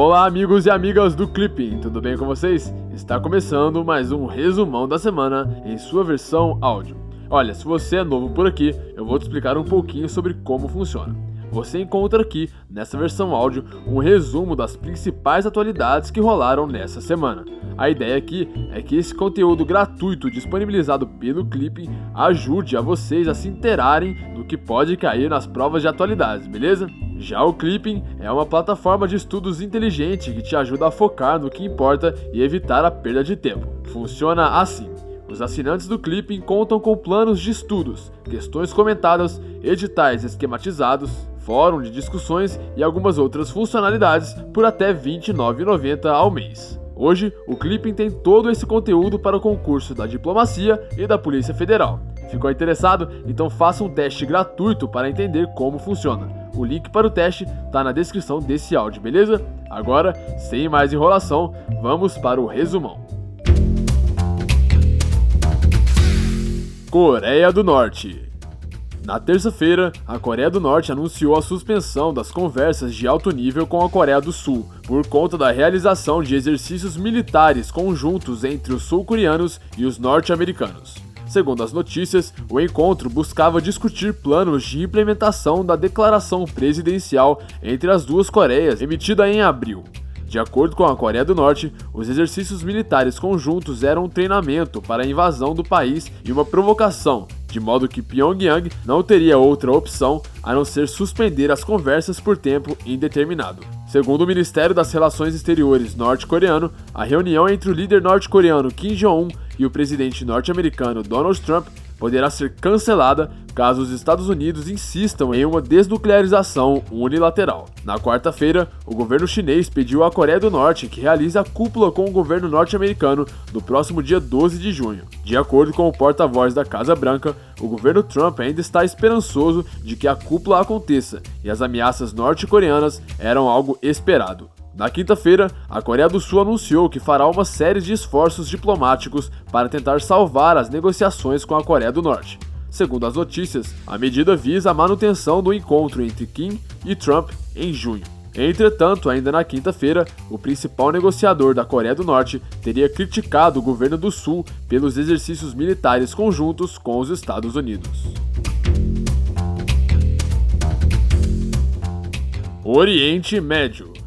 Olá, amigos e amigas do Clipping, tudo bem com vocês? Está começando mais um resumão da semana em sua versão áudio. Olha, se você é novo por aqui, eu vou te explicar um pouquinho sobre como funciona. Você encontra aqui, nessa versão áudio, um resumo das principais atualidades que rolaram nessa semana. A ideia aqui é que esse conteúdo gratuito disponibilizado pelo Clipping ajude a vocês a se interarem do que pode cair nas provas de atualidades, beleza? Já o Clipping é uma plataforma de estudos inteligente que te ajuda a focar no que importa e evitar a perda de tempo. Funciona assim. Os assinantes do Clipping contam com planos de estudos, questões comentadas, editais esquematizados, fórum de discussões e algumas outras funcionalidades por até R$ 29,90 ao mês. Hoje, o Clipping tem todo esse conteúdo para o concurso da Diplomacia e da Polícia Federal. Ficou interessado? Então faça um teste gratuito para entender como funciona. O link para o teste está na descrição desse áudio, beleza? Agora, sem mais enrolação, vamos para o resumão. Coreia do Norte na terça-feira, a Coreia do Norte anunciou a suspensão das conversas de alto nível com a Coreia do Sul, por conta da realização de exercícios militares conjuntos entre os sul-coreanos e os norte-americanos. Segundo as notícias, o encontro buscava discutir planos de implementação da declaração presidencial entre as duas Coreias, emitida em abril. De acordo com a Coreia do Norte, os exercícios militares conjuntos eram um treinamento para a invasão do país e uma provocação, de modo que Pyongyang não teria outra opção a não ser suspender as conversas por tempo indeterminado. Segundo o Ministério das Relações Exteriores norte-coreano, a reunião entre o líder norte-coreano Kim Jong-un e o presidente norte-americano Donald Trump poderá ser cancelada caso os Estados Unidos insistam em uma desnuclearização unilateral. Na quarta-feira, o governo chinês pediu à Coreia do Norte que realize a cúpula com o governo norte-americano no próximo dia 12 de junho. De acordo com o porta-voz da Casa Branca, o governo Trump ainda está esperançoso de que a cúpula aconteça e as ameaças norte-coreanas eram algo esperado. Na quinta-feira, a Coreia do Sul anunciou que fará uma série de esforços diplomáticos para tentar salvar as negociações com a Coreia do Norte. Segundo as notícias, a medida visa a manutenção do encontro entre Kim e Trump em junho. Entretanto, ainda na quinta-feira, o principal negociador da Coreia do Norte teria criticado o governo do Sul pelos exercícios militares conjuntos com os Estados Unidos. Oriente Médio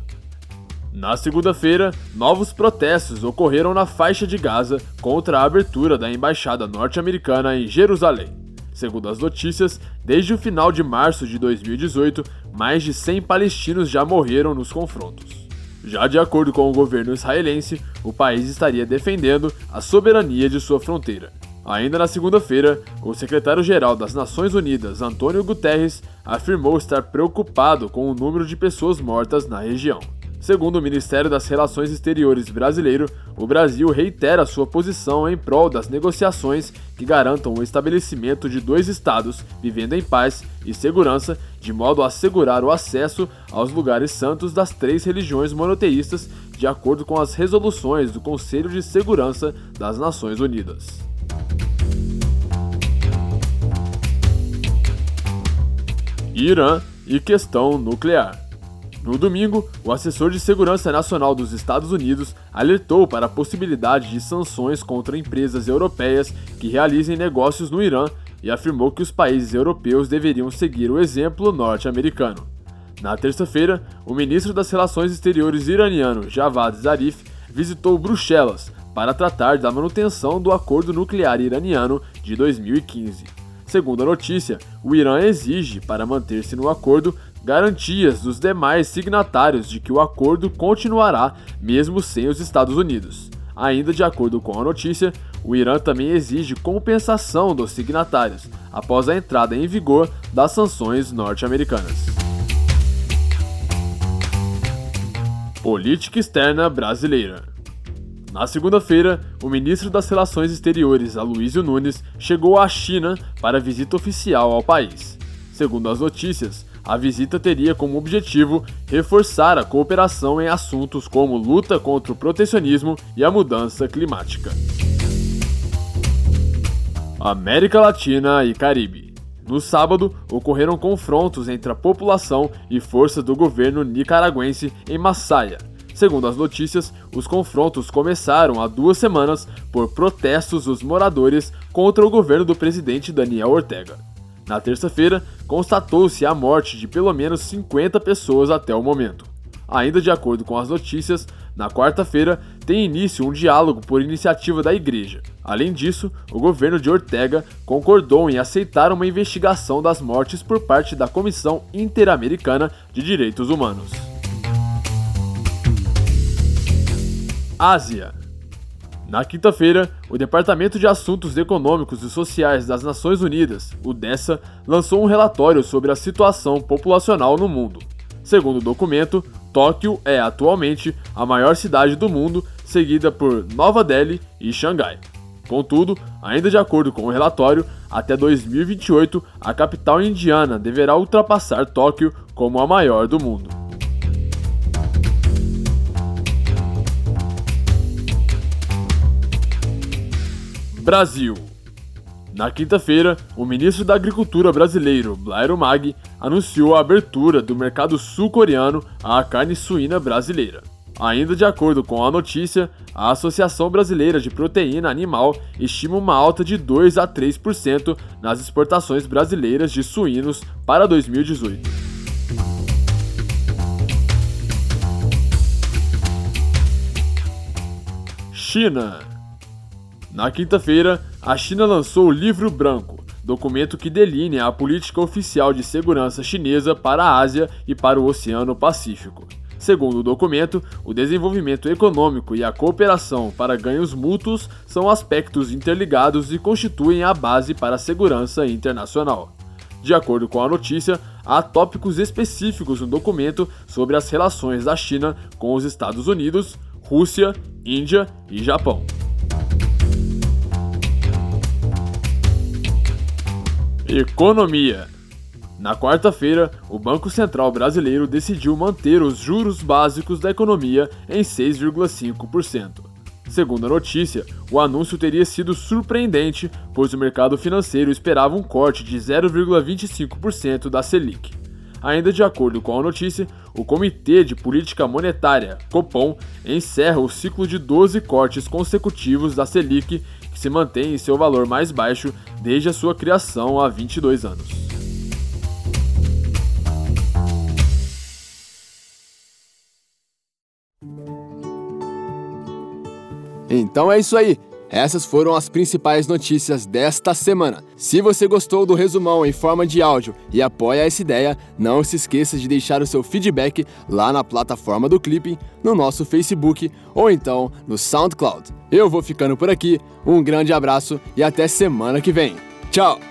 na segunda-feira, novos protestos ocorreram na faixa de Gaza contra a abertura da embaixada norte-americana em Jerusalém. Segundo as notícias, desde o final de março de 2018, mais de 100 palestinos já morreram nos confrontos. Já de acordo com o governo israelense, o país estaria defendendo a soberania de sua fronteira. Ainda na segunda-feira, o secretário-geral das Nações Unidas, Antônio Guterres, afirmou estar preocupado com o número de pessoas mortas na região. Segundo o Ministério das Relações Exteriores brasileiro, o Brasil reitera sua posição em prol das negociações que garantam o estabelecimento de dois estados vivendo em paz e segurança, de modo a assegurar o acesso aos lugares santos das três religiões monoteístas, de acordo com as resoluções do Conselho de Segurança das Nações Unidas. Irã e questão nuclear. No domingo, o assessor de segurança nacional dos Estados Unidos alertou para a possibilidade de sanções contra empresas europeias que realizem negócios no Irã e afirmou que os países europeus deveriam seguir o exemplo norte-americano. Na terça-feira, o ministro das Relações Exteriores iraniano Javad Zarif visitou Bruxelas para tratar da manutenção do acordo nuclear iraniano de 2015. Segundo a notícia, o Irã exige, para manter-se no acordo, garantias dos demais signatários de que o acordo continuará mesmo sem os Estados Unidos. Ainda de acordo com a notícia, o Irã também exige compensação dos signatários após a entrada em vigor das sanções norte-americanas. Política externa brasileira. Na segunda-feira, o ministro das Relações Exteriores, Aloysio Nunes, chegou à China para visita oficial ao país. Segundo as notícias, a visita teria como objetivo reforçar a cooperação em assuntos como luta contra o protecionismo e a mudança climática. América Latina e Caribe. No sábado, ocorreram confrontos entre a população e forças do governo nicaragüense em Massaia, Segundo as notícias, os confrontos começaram há duas semanas por protestos dos moradores contra o governo do presidente Daniel Ortega. Na terça-feira, constatou-se a morte de pelo menos 50 pessoas até o momento. Ainda de acordo com as notícias, na quarta-feira tem início um diálogo por iniciativa da igreja. Além disso, o governo de Ortega concordou em aceitar uma investigação das mortes por parte da Comissão Interamericana de Direitos Humanos. Ásia. Na quinta-feira, o Departamento de Assuntos Econômicos e Sociais das Nações Unidas, o DESA, lançou um relatório sobre a situação populacional no mundo. Segundo o documento, Tóquio é atualmente a maior cidade do mundo, seguida por Nova Delhi e Xangai. Contudo, ainda de acordo com o relatório, até 2028 a capital indiana deverá ultrapassar Tóquio como a maior do mundo. Brasil na quinta-feira, o ministro da Agricultura brasileiro, Blairo Mag, anunciou a abertura do mercado sul-coreano à carne suína brasileira. Ainda de acordo com a notícia, a Associação Brasileira de Proteína Animal estima uma alta de 2 a 3% nas exportações brasileiras de suínos para 2018. China na quinta-feira, a China lançou o Livro Branco, documento que delinea a política oficial de segurança chinesa para a Ásia e para o Oceano Pacífico. Segundo o documento, o desenvolvimento econômico e a cooperação para ganhos mútuos são aspectos interligados e constituem a base para a segurança internacional. De acordo com a notícia, há tópicos específicos no documento sobre as relações da China com os Estados Unidos, Rússia, Índia e Japão. Economia. Na quarta-feira, o Banco Central Brasileiro decidiu manter os juros básicos da economia em 6,5%. Segundo a notícia, o anúncio teria sido surpreendente, pois o mercado financeiro esperava um corte de 0,25% da Selic. Ainda de acordo com a notícia, o Comitê de Política Monetária, Copom, encerra o ciclo de 12 cortes consecutivos da Selic se mantém em seu valor mais baixo desde a sua criação há 22 anos. Então é isso aí. Essas foram as principais notícias desta semana. Se você gostou do resumão em forma de áudio e apoia essa ideia, não se esqueça de deixar o seu feedback lá na plataforma do Clipping, no nosso Facebook ou então no SoundCloud. Eu vou ficando por aqui, um grande abraço e até semana que vem. Tchau!